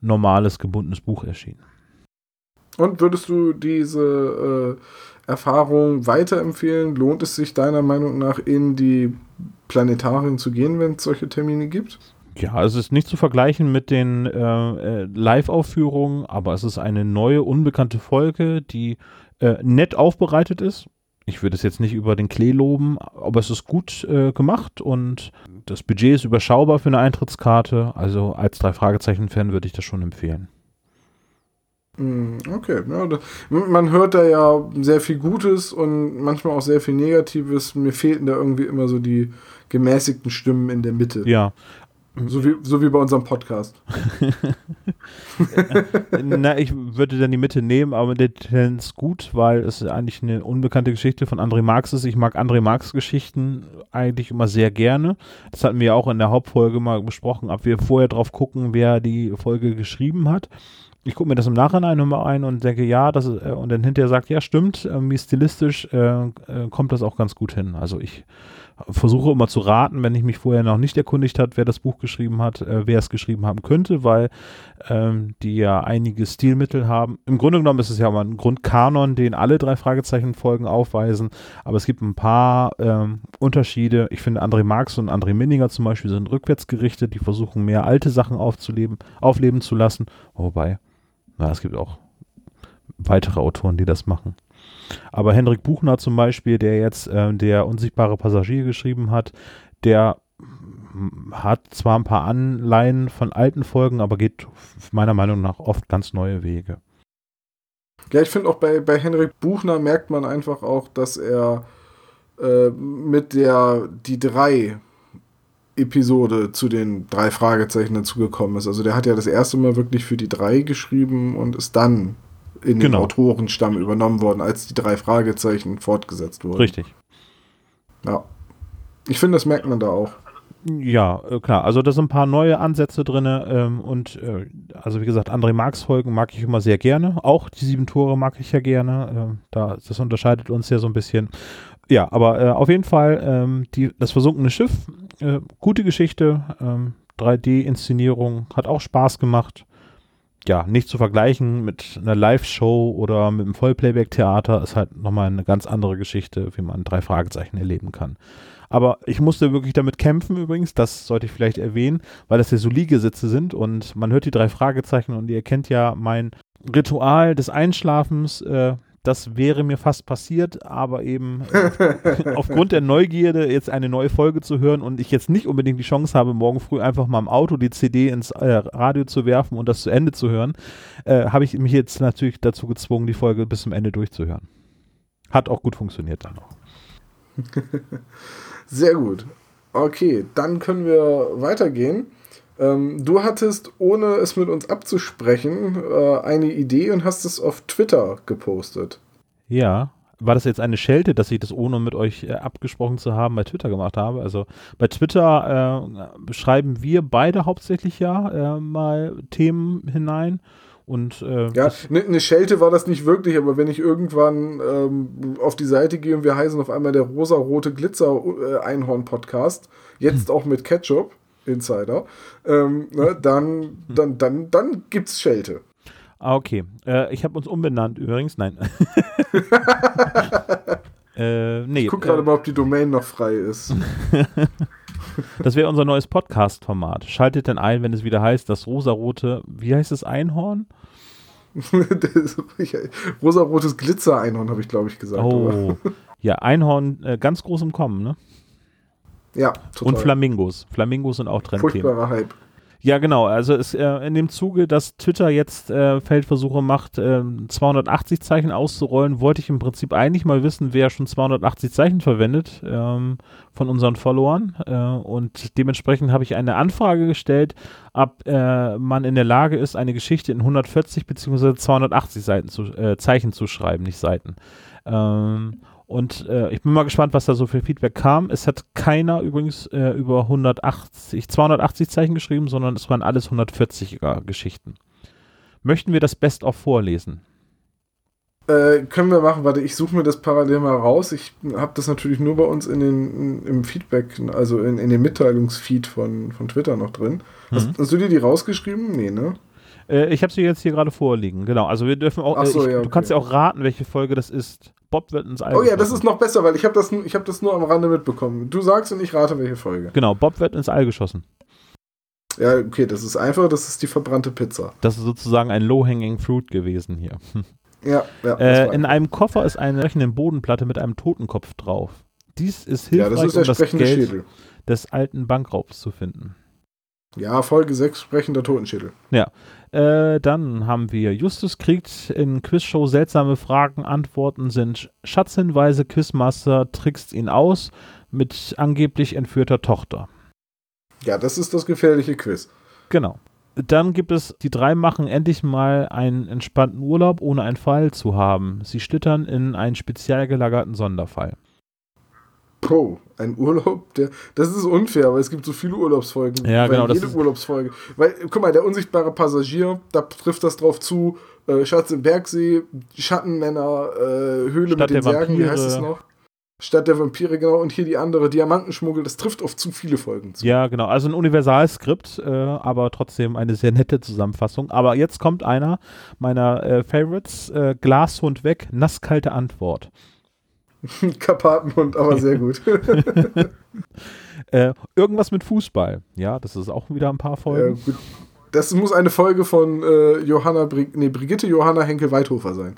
normales gebundenes Buch erschienen. Und würdest du diese äh, Erfahrung weiterempfehlen? Lohnt es sich deiner Meinung nach in die Planetarien zu gehen, wenn es solche Termine gibt? Ja, es ist nicht zu vergleichen mit den äh, äh, Live-Aufführungen, aber es ist eine neue, unbekannte Folge, die äh, nett aufbereitet ist. Ich würde es jetzt nicht über den Klee loben, aber es ist gut äh, gemacht und das Budget ist überschaubar für eine Eintrittskarte. Also als drei Fragezeichen-Fan würde ich das schon empfehlen. Hm, okay, ja, da, man hört da ja sehr viel Gutes und manchmal auch sehr viel Negatives. Mir fehlten da irgendwie immer so die gemäßigten Stimmen in der Mitte. Ja, so wie, so wie bei unserem Podcast. Na, ich würde dann die Mitte nehmen, aber der Tendenz gut, weil es eigentlich eine unbekannte Geschichte von André Marx ist. Ich mag André Marx Geschichten eigentlich immer sehr gerne. Das hatten wir auch in der Hauptfolge mal besprochen, ob wir vorher drauf gucken, wer die Folge geschrieben hat. Ich gucke mir das im Nachhinein nochmal ein und denke, ja, das ist, äh, und dann hinterher sagt, ja, stimmt, irgendwie stilistisch äh, äh, kommt das auch ganz gut hin. Also ich versuche immer zu raten, wenn ich mich vorher noch nicht erkundigt hat, wer das Buch geschrieben hat, äh, wer es geschrieben haben könnte, weil ähm, die ja einige Stilmittel haben. Im Grunde genommen ist es ja mal ein Grundkanon, den alle drei Fragezeichen-Folgen aufweisen, aber es gibt ein paar ähm, Unterschiede. Ich finde, André Marx und André Minninger zum Beispiel sind rückwärts gerichtet, die versuchen mehr alte Sachen aufzuleben, aufleben zu lassen, wobei, na, es gibt auch weitere Autoren, die das machen. Aber Hendrik Buchner zum Beispiel, der jetzt äh, der unsichtbare Passagier geschrieben hat, der hat zwar ein paar Anleihen von alten Folgen, aber geht meiner Meinung nach oft ganz neue Wege. Ja, ich finde auch bei, bei Henrik Buchner merkt man einfach auch, dass er äh, mit der die drei Episode zu den drei Fragezeichen dazugekommen ist. Also der hat ja das erste Mal wirklich für die drei geschrieben und ist dann in genau. den Autorenstamm übernommen worden, als die drei Fragezeichen fortgesetzt wurden. Richtig. Ja. Ich finde, das merkt man da auch. Ja, äh, klar. Also da sind ein paar neue Ansätze drin ähm, und äh, also wie gesagt, André Marx Folgen mag ich immer sehr gerne. Auch die sieben Tore mag ich ja gerne. Äh, da, das unterscheidet uns ja so ein bisschen. Ja, aber äh, auf jeden Fall ähm, die, das versunkene Schiff, äh, gute Geschichte, 3D-Inszenierung, ähm, hat auch Spaß gemacht ja, nicht zu vergleichen mit einer Live-Show oder mit einem Vollplayback-Theater ist halt nochmal eine ganz andere Geschichte, wie man drei Fragezeichen erleben kann. Aber ich musste wirklich damit kämpfen übrigens, das sollte ich vielleicht erwähnen, weil das ja so Liegesitze sind und man hört die drei Fragezeichen und ihr kennt ja mein Ritual des Einschlafens, äh, das wäre mir fast passiert, aber eben äh, aufgrund der Neugierde, jetzt eine neue Folge zu hören und ich jetzt nicht unbedingt die Chance habe, morgen früh einfach mal im Auto die CD ins äh, Radio zu werfen und das zu Ende zu hören, äh, habe ich mich jetzt natürlich dazu gezwungen, die Folge bis zum Ende durchzuhören. Hat auch gut funktioniert dann noch. Sehr gut. Okay, dann können wir weitergehen. Ähm, du hattest, ohne es mit uns abzusprechen, äh, eine Idee und hast es auf Twitter gepostet. Ja. War das jetzt eine Schelte, dass ich das ohne mit euch äh, abgesprochen zu haben bei Twitter gemacht habe? Also bei Twitter äh, schreiben wir beide hauptsächlich ja äh, mal Themen hinein. Und, äh, ja, eine ne Schelte war das nicht wirklich, aber wenn ich irgendwann ähm, auf die Seite gehe und wir heißen auf einmal der rosa-rote Glitzer-Einhorn-Podcast, jetzt hm. auch mit Ketchup, Insider, ähm, ne, dann, dann, dann, dann gibt's Schelte. Ah, okay. Äh, ich habe uns umbenannt übrigens. Nein. äh, nee, ich gucke gerade äh, mal, ob die Domain noch frei ist. das wäre unser neues Podcast-Format. Schaltet denn ein, wenn es wieder heißt, das rosarote, wie heißt es, Einhorn? rosarotes Glitzer-Einhorn, habe ich, glaube ich, gesagt. Oh, ja, Einhorn äh, ganz groß im Kommen, ne? Ja, total. Und Flamingos. Flamingos sind auch Trendthemen. Furchtbarer Hype. Ja, genau. Also es, äh, in dem Zuge, dass Twitter jetzt äh, Feldversuche macht, äh, 280 Zeichen auszurollen, wollte ich im Prinzip eigentlich mal wissen, wer schon 280 Zeichen verwendet ähm, von unseren Followern. Äh, und dementsprechend habe ich eine Anfrage gestellt, ob äh, man in der Lage ist, eine Geschichte in 140 bzw. 280 Seiten zu, äh, Zeichen zu schreiben, nicht Seiten. Ähm, und äh, ich bin mal gespannt, was da so für Feedback kam. Es hat keiner übrigens äh, über 180, 280 Zeichen geschrieben, sondern es waren alles 140er Geschichten. Möchten wir das Best of vorlesen? Äh, können wir machen, warte, ich suche mir das parallel mal raus. Ich habe das natürlich nur bei uns in den, im Feedback, also in, in dem Mitteilungsfeed von, von Twitter noch drin. Hast, Mhm. hast du dir die rausgeschrieben? Nee, ne? Äh, ich habe sie jetzt hier gerade vorliegen. Genau. Also wir dürfen auch. Ach so, äh, ich, ja, Du kannst ja okay. auch raten, welche Folge das ist. Bob wird ins All. Oh ja, das ist noch besser, weil ich habe das, ich hab das nur am Rande mitbekommen. Du sagst und ich rate, welche Folge. Genau, Bob wird ins All geschossen. Ja, okay, das ist einfach, das ist die verbrannte Pizza. Das ist sozusagen ein Low-Hanging Fruit gewesen hier. Ja, ja. Äh, in einem Koffer ist eine sprechende Bodenplatte mit einem Totenkopf drauf. Dies ist ja, hilfreich, das ist um das Geld Schädel. des alten Bankraubs zu finden. Ja, Folge 6, sprechender Totenschädel. Äh, dann haben wir Justus kriegt in Quizshow seltsame Fragen. Antworten sind Schatzhinweise, Quizmaster trickst ihn aus mit angeblich entführter Tochter. Ja, das ist das gefährliche Quiz. Genau. Dann gibt es, die drei machen endlich mal einen entspannten Urlaub, ohne einen Fall zu haben. Sie schlittern in einen spezial gelagerten Sonderfall. Pro, ein Urlaub, der, das ist unfair, weil es gibt so viele Urlaubsfolgen. Ja, weil genau, das Jede Urlaubsfolge. Weil, guck mal, der unsichtbare Passagier, da trifft das drauf zu. Äh, Schatz im Bergsee, Schattenmänner, äh, Höhle Stadt mit den Särgen, wie heißt es noch? Stadt der Vampire, genau. Und hier die andere, Diamantenschmuggel, das trifft auf zu viele Folgen zu. Ja, genau. Also ein Universalskript, äh, aber trotzdem eine sehr nette Zusammenfassung. Aber jetzt kommt einer meiner äh, Favorites. Äh, Glashund weg, nasskalte Antwort. Karpatenhund, aber sehr gut. Äh, irgendwas mit Fußball. Ja, das ist auch wieder ein paar ja, Folgen. gut. Das muss eine Folge von äh, Johanna Brig nee, Brigitte Johanna Henkel-Weithofer sein.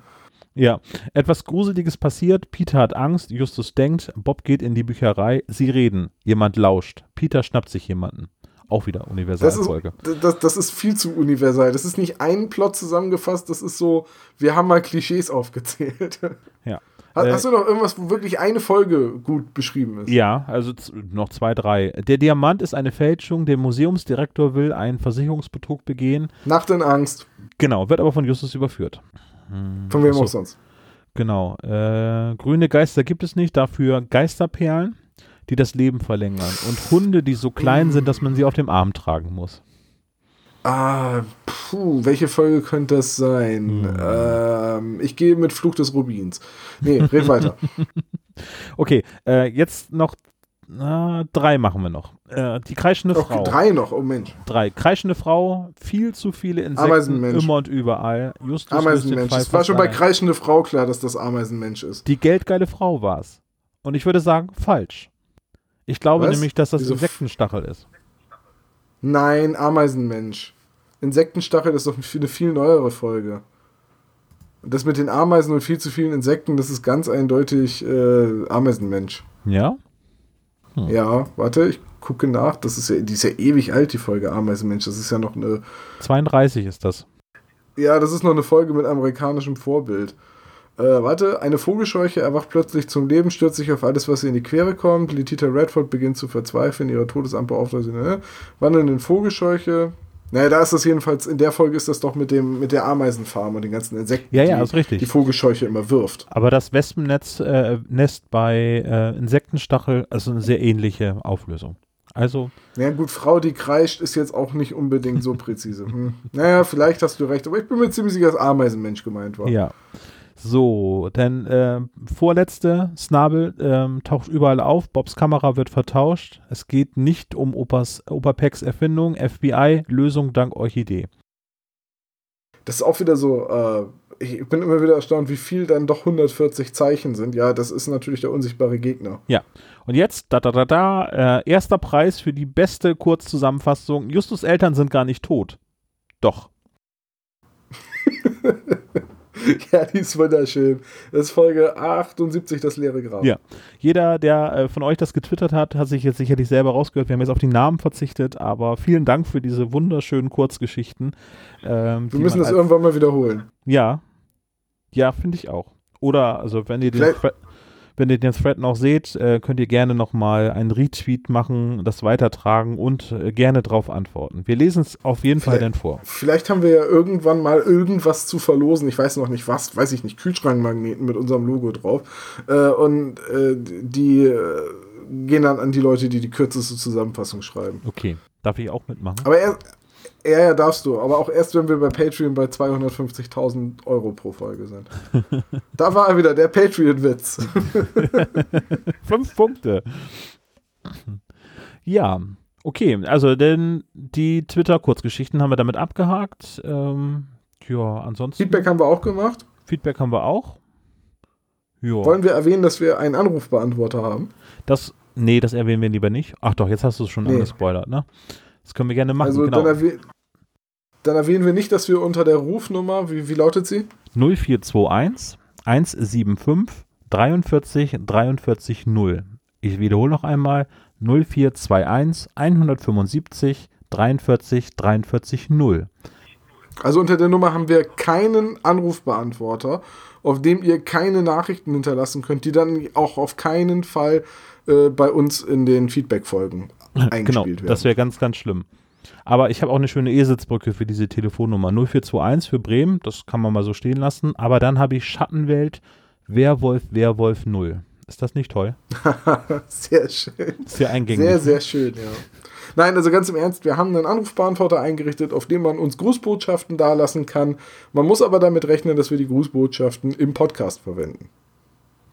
Ja, etwas Gruseliges passiert. Peter hat Angst. Justus denkt. Bob geht in die Bücherei. Sie reden. Jemand lauscht. Peter schnappt sich jemanden. Auch wieder Das ist, Universalfolge. das, das ist viel zu universal. Das ist nicht ein Plot zusammengefasst, das ist so, wir haben mal Klischees aufgezählt. Ja. Ha- Äh, Hast du noch irgendwas, wo wirklich eine Folge gut beschrieben ist? Ja, also noch zwei, drei. Der Diamant ist eine Fälschung. Der Museumsdirektor will einen Versicherungsbetrug begehen. Nacht in Angst. Genau, wird aber von Justus überführt. Hm, Von wem achso, auch sonst. Genau. Äh, grüne Geister gibt es nicht, dafür Geisterperlen, die das Leben verlängern. Und Hunde, die so klein sind, dass man sie auf dem Arm tragen muss. Ah, puh, welche Folge könnte das sein? Hm. Ähm, ich gehe mit Fluch des Rubins. Nee, red weiter. Okay, äh, jetzt noch na, drei machen wir noch. Äh, die kreischende Okay, Frau. drei noch, oh Mensch. Drei. Kreischende Frau, viel zu viele Insekten, immer und überall. Justus Ameisenmensch. Es war schon bei kreischende Frau klar, dass das Ameisenmensch ist. Die geldgeile Frau war es. Und ich würde sagen, falsch. Ich glaube Was? nämlich, dass das Wieso Insektenstachel ist. Nein, Ameisenmensch. Insektenstachel ist doch eine viel neuere Folge. Und das mit den Ameisen und viel zu vielen Insekten, das ist ganz eindeutig äh, Ameisenmensch. Ja? Hm. Ja, warte, ich gucke nach. Das ist ja, die ist ja ewig alt, die Folge Ameisenmensch. Das ist ja noch eine. 32 ist das. Ja, das ist noch eine Folge mit amerikanischem Vorbild. Äh, warte, eine Vogelscheuche erwacht plötzlich zum Leben, stürzt sich auf alles, was ihr in die Quere kommt. Letita Redford beginnt zu verzweifeln, ihre Todesamt beauftragt sie, ne? Wandern in Vogelscheuche. Naja, da ist das jedenfalls, in der Folge ist das doch mit dem, mit der Ameisenfarm und den ganzen Insekten, Ja, ja, die ist richtig. die Vogelscheuche immer wirft. Aber das Wespennetz äh, Nest bei äh, Insektenstachel ist eine sehr ähnliche Auflösung. Also, Ja, gut, Frau, die kreischt, ist jetzt auch nicht unbedingt so präzise. Hm. Naja, vielleicht hast du recht, aber ich bin mir ziemlich sicher, dass Ameisenmensch gemeint war. ja. So, denn äh, vorletzte, Snabel ähm, taucht überall auf, Bobs Kamera wird vertauscht. Es geht nicht um Opas, Opa Pecks Erfindung, FBI, Lösung dank Orchidee. Das ist auch wieder so, äh, ich bin immer wieder erstaunt, wie viel dann doch 140 Zeichen sind. Ja, das ist natürlich der unsichtbare Gegner. Und jetzt, da da da da, äh, erster Preis für die beste Kurzzusammenfassung. Justus Eltern sind gar nicht tot. Doch. ja, die ist wunderschön. Das ist Folge 78, das leere Grab. Ja. Jeder, der äh, von euch das getwittert hat, hat sich jetzt sicherlich selber rausgehört. Wir haben jetzt auf die Namen verzichtet, aber vielen Dank für diese wunderschönen Kurzgeschichten. Ähm, Wir müssen das irgendwann mal wiederholen. Ja. Ja, finde ich auch. Oder, also, wenn ihr den, Vielleicht- wenn ihr den Thread noch seht, äh, könnt ihr gerne nochmal einen Retweet machen, das weitertragen und äh, gerne drauf antworten. Wir lesen es auf jeden Fall Vielleicht- dann vor. Vielleicht haben wir ja irgendwann mal irgendwas zu verlosen. Ich weiß noch nicht was, weiß ich nicht. Kühlschrankmagneten mit unserem Logo drauf. Äh, und äh, die äh, gehen dann an die Leute, die die kürzeste Zusammenfassung schreiben. Okay. Darf ich auch mitmachen? Aber er, Ja, ja, darfst du. Aber auch erst, wenn wir bei Patreon bei 250.000 Euro pro Folge sind. da war er wieder, der Patreon-Witz. Fünf Punkte. Ja, okay. Also, denn die Twitter-Kurzgeschichten haben wir damit abgehakt. Ähm, ja, ansonsten. Feedback haben wir auch gemacht. Feedback haben wir auch. Jo. Wollen wir erwähnen, dass wir einen Anrufbeantworter haben? Das, nee, das erwähnen wir lieber nicht. Ach doch, jetzt hast du es schon nee. angespoilert, ne? Das können wir gerne machen. Also genau. dann, erwäh dann, erwähnen wir nicht, dass wir unter der Rufnummer, wie, wie lautet sie? 0421 175 43 43 0. Ich wiederhole noch einmal 0421 175 43 43 0. Also unter der Nummer haben wir keinen Anrufbeantworter, auf dem ihr keine Nachrichten hinterlassen könnt, die dann auch auf keinen Fall äh, bei uns in den Feedback-Folgen genau, eingespielt genau, werden. Das wäre ganz, ganz schlimm. Aber ich habe auch eine schöne Eselsbrücke für diese Telefonnummer. 0421 für Bremen, das kann man mal so stehen lassen. Aber dann habe ich Schattenwelt, Werwolf, Werwolf 0. Ist das nicht toll? sehr schön. Sehr eingängig. Sehr, sehr schön, ja. Nein, also ganz im Ernst, wir haben einen Anrufbeantworter eingerichtet, auf dem man uns Grußbotschaften dalassen kann. Man muss aber damit rechnen, dass wir die Grußbotschaften im Podcast verwenden.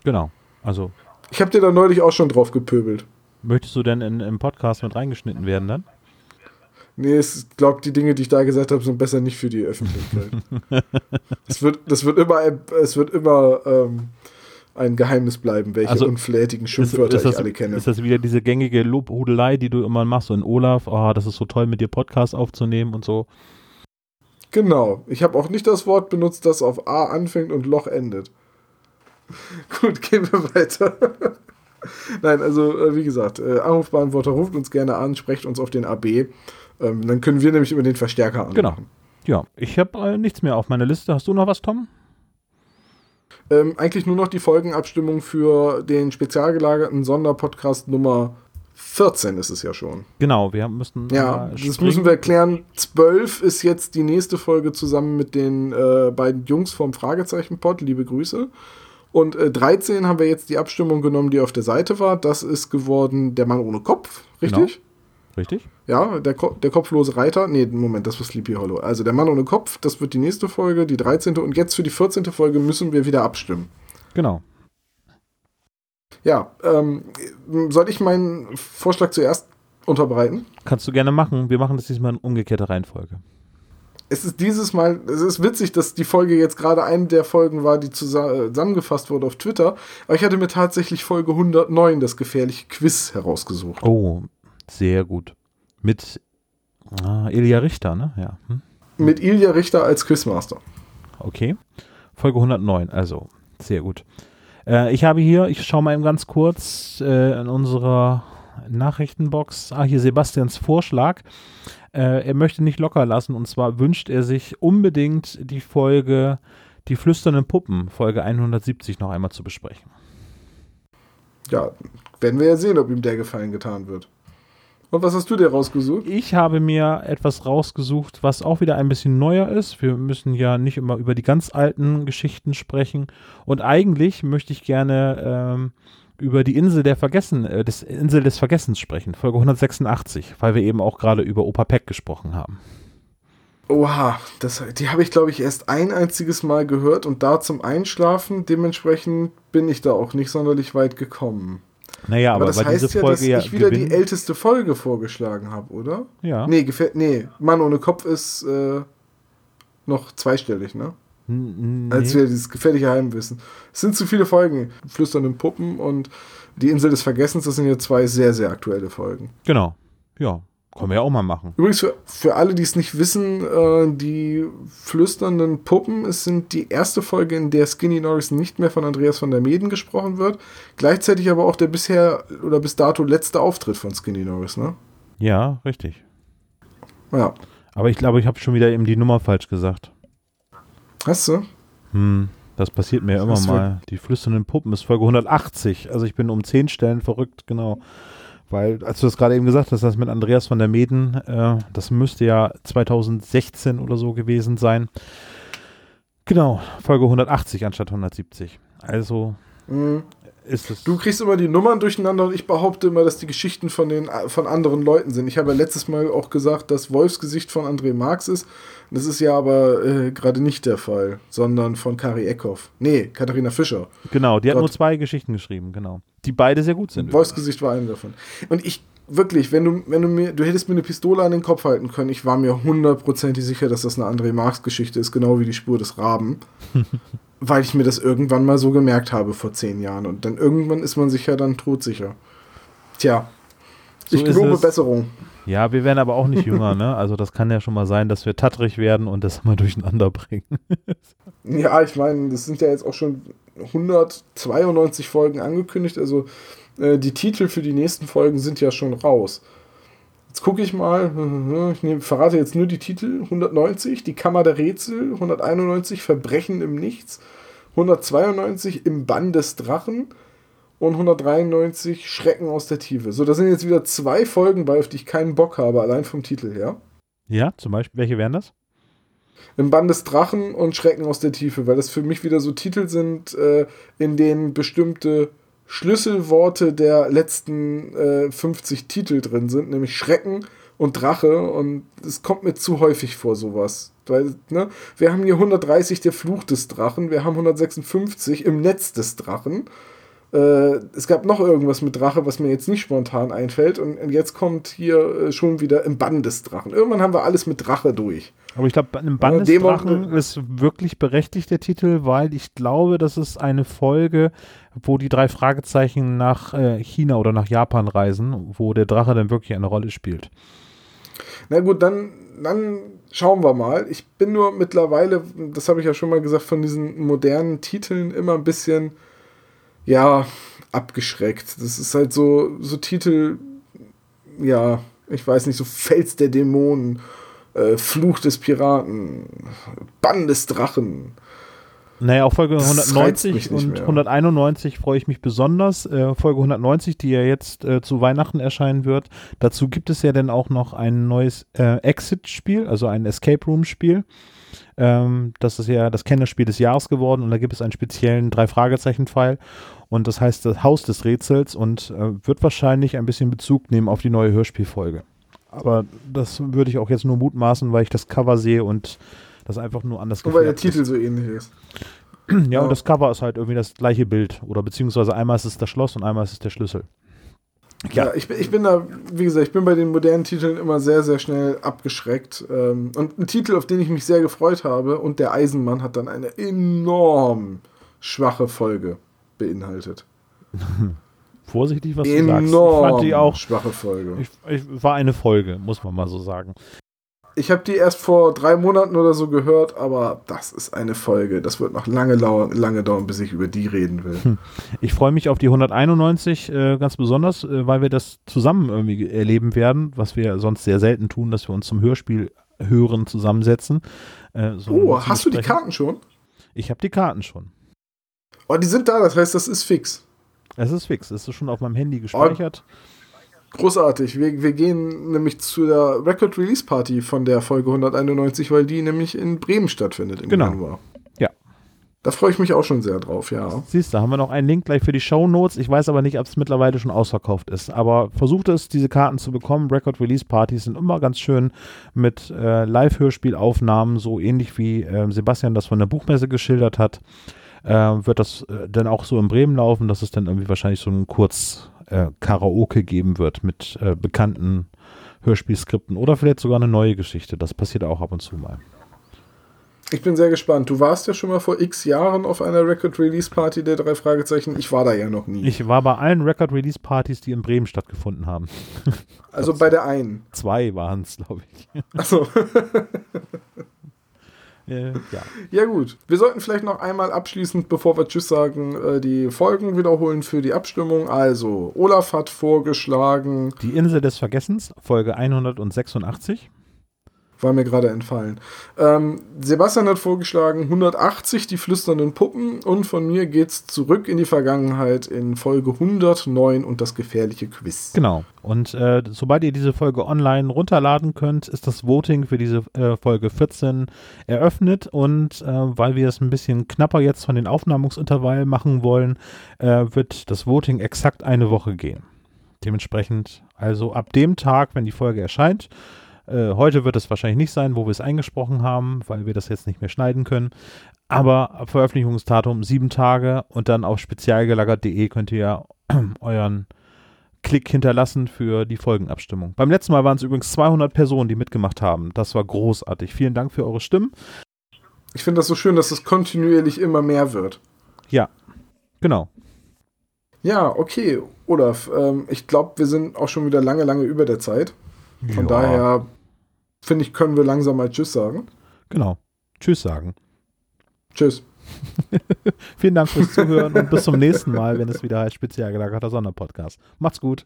Genau. Also. Ich habe dir da neulich auch schon drauf gepöbelt. Möchtest du denn in, im Podcast mit reingeschnitten werden dann? Nee, ich glaube, die Dinge, die ich da gesagt habe, sind besser nicht für die Öffentlichkeit. das, wird, das wird immer, es wird immer ähm, ein Geheimnis bleiben, welche also, unflätigen Schimpfwörter ist, ist das, ich alle kenne. Ist das wieder diese gängige Lobhudelei, die du immer machst? Und Olaf, oh, das ist so toll, mit dir Podcast aufzunehmen und so. Genau. Ich habe auch nicht das Wort benutzt, das auf A anfängt und Loch endet. Gut, gehen wir weiter. Nein, also äh, wie gesagt, äh, Anrufbeantworter ruft uns gerne an, sprecht uns auf den AB. Ähm, dann können wir nämlich über den Verstärker anrufen. Genau. Ja, ich habe äh, nichts mehr auf meiner Liste. Hast du noch was, Tom? ähm, eigentlich nur noch die Folgenabstimmung für den spezial gelagerten Sonderpodcast Nummer 14 ist es ja schon. Genau, wir müssen. Ja, das müssen wir erklären. 12 ist jetzt die nächste Folge zusammen mit den äh, beiden Jungs vom Fragezeichen-Pod. Liebe Grüße. Und äh, 13 haben wir jetzt die Abstimmung genommen, die auf der Seite war. Das ist geworden Der Mann ohne Kopf, richtig? Genau. Richtig? Ja, der, Ko der kopflose Reiter. Nee, Moment, das war Sleepy Hollow. Also der Mann ohne Kopf, das wird die nächste Folge, die 13. Und jetzt für die 14. Folge müssen wir wieder abstimmen. Genau. Ja, ähm, soll ich meinen Vorschlag zuerst unterbreiten? Kannst du gerne machen. Wir machen das diesmal in umgekehrter Reihenfolge. Es ist dieses Mal, es ist witzig, dass die Folge jetzt gerade eine der Folgen war, die zusammengefasst wurde auf Twitter. Aber ich hatte mir tatsächlich Folge 109, das gefährliche Quiz, herausgesucht. Oh, sehr gut. Mit ah, Ilja Richter, ne? Ja. Hm? Mit Ilja Richter als Quizmaster. Okay. Folge 109, also sehr gut. Äh, ich habe hier, ich schaue mal eben ganz kurz äh, in unserer Nachrichtenbox. Ah, hier Sebastians Vorschlag. Äh, er möchte nicht locker lassen und zwar wünscht er sich unbedingt die Folge Die flüsternden Puppen, Folge 170, noch einmal zu besprechen. Ja, werden wir ja sehen, ob ihm der Gefallen getan wird. Und was hast du dir rausgesucht? Ich habe mir etwas rausgesucht, was auch wieder ein bisschen neuer ist. Wir müssen ja nicht immer über die ganz alten Geschichten sprechen. Und eigentlich möchte ich gerne ähm, über die Insel der Vergessen, äh, des Insel des Vergessens sprechen, Folge 186, weil wir eben auch gerade über Opa Peck gesprochen haben. Oha, das, die habe ich, glaube ich, erst ein einziges Mal gehört und da zum Einschlafen. Dementsprechend bin ich da auch nicht sonderlich weit gekommen. Naja, aber, aber das heißt ja, dass ich wieder gewinnen. die älteste Folge vorgeschlagen habe, oder? Ja. Nee, gefällt, nee, Mann ohne Kopf ist äh, noch zweistellig, ne? Nee. Als wir dieses gefährliche Heimwissen. Es sind zu viele Folgen. Flüsternden Puppen und die Insel des Vergessens, das sind ja zwei sehr, sehr aktuelle Folgen. Genau. Ja. Können wir ja auch mal machen. Übrigens, für, für alle, die es nicht wissen, äh, die flüsternden Puppen, es sind die erste Folge, in der Skinny Norris nicht mehr von Andreas von der Meden gesprochen wird. Gleichzeitig aber auch der bisher oder bis dato letzte Auftritt von Skinny Norris, ne? Ja, richtig. Ja. Aber ich glaube, ich habe schon wieder eben die Nummer falsch gesagt. Hast du? Hm, das passiert mir immer mal. Die flüsternden Puppen ist Folge 180. Also ich bin um 10 Stellen verrückt, genau. Weil, als du das gerade eben gesagt hast, das mit Andreas von der Meden, äh, das müsste ja 2016 oder so gewesen sein. Genau, Folge 180 anstatt 170. Also, mhm. ist es. Du kriegst immer die Nummern durcheinander und ich behaupte immer, dass die Geschichten von, den, von anderen Leuten sind. Ich habe ja letztes Mal auch gesagt, dass Wolfsgesicht von André Marx ist. Das ist ja aber äh, gerade nicht der Fall, sondern von Kari Eckhoff. Nee, Katharina Fischer. Genau, die hat Gott. nur zwei Geschichten geschrieben, genau. Die beide sehr gut sind. Wolfsgesicht war eine davon. Und ich, wirklich, wenn du, wenn du mir, du hättest mir eine Pistole an den Kopf halten können, ich war mir hundertprozentig sicher, dass das eine André Marx-Geschichte ist, genau wie die Spur des Raben. weil ich mir das irgendwann mal so gemerkt habe vor zehn Jahren. Und dann irgendwann ist man sich ja dann todsicher. Tja, So ich gelobe es. Besserung. Ja, wir werden aber auch nicht jünger, ne? Also das kann ja schon mal sein, dass wir tattrig werden und das mal durcheinander bringen. Ja, ich meine, das sind ja jetzt auch schon 192 Folgen angekündigt. Also äh, die Titel für die nächsten Folgen sind ja schon raus. Jetzt gucke ich mal, ich nehm, verrate jetzt nur die Titel. 190, Die Kammer der Rätsel. 191, Verbrechen im Nichts. 192, Im Bann des Drachen. Und 193, Schrecken aus der Tiefe. So, da sind jetzt wieder zwei Folgen bei, auf die ich keinen Bock habe, allein vom Titel her. ja, zum Beispiel, welche wären das? Im Bann des Drachen und Schrecken aus der Tiefe, weil das für mich wieder so Titel sind, äh, in denen bestimmte Schlüsselworte der letzten äh, 50 Titel drin sind, nämlich Schrecken und Drache und es kommt mir zu häufig vor sowas. Weil, ne, wir haben hier 130 der Fluch des Drachen, wir haben 156 im Netz des Drachen. Äh, es gab noch irgendwas mit Drache, was mir jetzt nicht spontan einfällt und, und jetzt kommt hier äh, schon wieder im Bann des Drachen. Irgendwann haben wir alles mit Drache durch. Aber ich glaube, einem Bann Äh, des Drachen ist wirklich berechtigt der Titel, weil ich glaube, das ist eine Folge, wo die drei Fragezeichen nach äh, China oder nach Japan reisen, wo der Drache dann wirklich eine Rolle spielt. Na gut, dann, dann schauen wir mal. Ich bin nur mittlerweile, das habe ich ja schon mal gesagt, von diesen modernen Titeln immer ein bisschen, ja, abgeschreckt. Das ist halt so, so Titel, ja, ich weiß nicht, so Fels der Dämonen, äh, Fluch des Piraten, Bann des Drachen. Naja, auf Folge Das reizt 190 mich nicht und mehr. 191 freue ich mich besonders. Äh, Folge 190, die ja jetzt äh, zu Weihnachten erscheinen wird. Dazu gibt es ja dann auch noch ein neues äh, Exit-Spiel, also ein Escape Room-Spiel. Ähm, das ist ja das Kennerspiel des Jahres geworden und da gibt es einen speziellen Drei-Fragezeichen-Pfeil und das heißt das Haus des Rätsels und äh, wird wahrscheinlich ein bisschen Bezug nehmen auf die neue Hörspielfolge. Aber das würde ich auch jetzt nur mutmaßen, weil ich das Cover sehe und das einfach nur anders Nur weil der gefärbt ist. Titel so ähnlich ist. Ja, Ja. und das Cover ist halt irgendwie das gleiche Bild. Oder beziehungsweise einmal ist es das Schloss und einmal ist es der Schlüssel. Ja, Ja. ich, bin, ich bin da, wie gesagt, ich bin bei den modernen Titeln immer sehr, sehr schnell abgeschreckt. Ähm, und ein Titel, auf den ich mich sehr gefreut habe, und der Eisenmann hat dann eine enorm schwache Folge beinhaltet. Vorsichtig, was du sagst. Ich Enorm fand die auch. schwache Folge. Ich, ich, war eine Folge, muss man mal so sagen. Ich habe die erst vor drei Monaten oder so gehört, aber das ist eine Folge. Das wird noch lange, lange dauern, bis ich über die reden will. Ich freue mich auf die 191 äh, ganz besonders, äh, weil wir das zusammen irgendwie erleben werden, was wir sonst sehr selten tun, dass wir uns zum Hörspiel hören zusammensetzen. Äh, so Oh, hast du die. Karten schon? Ich habe die Karten schon. Oh, die sind da, das heißt, das ist fix. Es ist fix, es ist schon auf meinem Handy gespeichert. Großartig. Wir, wir gehen nämlich zu der Record Release Party von der Folge 191, weil die nämlich in Bremen stattfindet im Genau. Januar. Ja. Da freue ich mich auch schon sehr drauf, ja. Siehst du, haben wir noch einen Link gleich für die Show Notes. Ich weiß aber nicht, ob es mittlerweile schon ausverkauft ist. Aber versucht es, diese Karten zu bekommen. Record Release Partys sind immer ganz schön mit äh, Live-Hörspielaufnahmen, so ähnlich wie äh, Sebastian das von der Buchmesse geschildert hat. Äh, wird das äh, dann auch so in Bremen laufen, dass es dann irgendwie wahrscheinlich so ein Kurz-Karaoke geben wird mit äh, bekannten Hörspielskripten oder vielleicht sogar eine neue Geschichte. Das passiert auch ab und zu mal. Ich bin sehr gespannt. Du warst ja schon mal vor x Jahren auf einer Record Release Party der drei Fragezeichen. Ich war da ja noch nie. Ich war bei allen Record Release Partys, die in Bremen stattgefunden haben. also bei der einen. Zwei waren es, glaube ich. Achso. Äh, ja. Ja gut, wir sollten vielleicht noch einmal abschließend, bevor wir Tschüss sagen, äh, die Folgen wiederholen für die Abstimmung. Also, Olaf hat vorgeschlagen Die Insel des Vergessens, Folge 186. war mir gerade entfallen. Ähm, Sebastian hat vorgeschlagen 180, die flüsternden Puppen. Und von mir geht's zurück in die Vergangenheit in Folge 109 und das gefährliche Quiz. Genau. Und äh, sobald ihr diese Folge online runterladen könnt, ist das Voting für diese äh, Folge 14 eröffnet. Und äh, weil wir es ein bisschen knapper jetzt von den Aufnahmungsintervallen machen wollen, äh, wird das Voting exakt eine Woche gehen. Dementsprechend, also ab dem Tag, wenn die Folge erscheint, äh, heute wird es wahrscheinlich nicht sein, wo wir es eingesprochen haben, weil wir das jetzt nicht mehr schneiden können. Aber ab Veröffentlichungsdatum sieben Tage und dann auf spezialgelagert.de könnt ihr euren Klick hinterlassen für die Folgenabstimmung. Beim letzten Mal waren es übrigens 200 Personen, die mitgemacht haben. Das war großartig. Vielen Dank für eure Stimmen. Ich finde das so schön, dass es kontinuierlich immer mehr wird. Ja, genau. Ja, okay, Olaf. Ähm, ich glaube, wir sind auch schon wieder lange, lange über der Zeit. Von Ja. daher finde ich, können wir langsam mal Tschüss sagen. Genau. Tschüss sagen. Tschüss. Vielen Dank fürs Zuhören und bis zum nächsten Mal, wenn es wieder heißt spezial gelagerter Sonderpodcast. Macht's gut.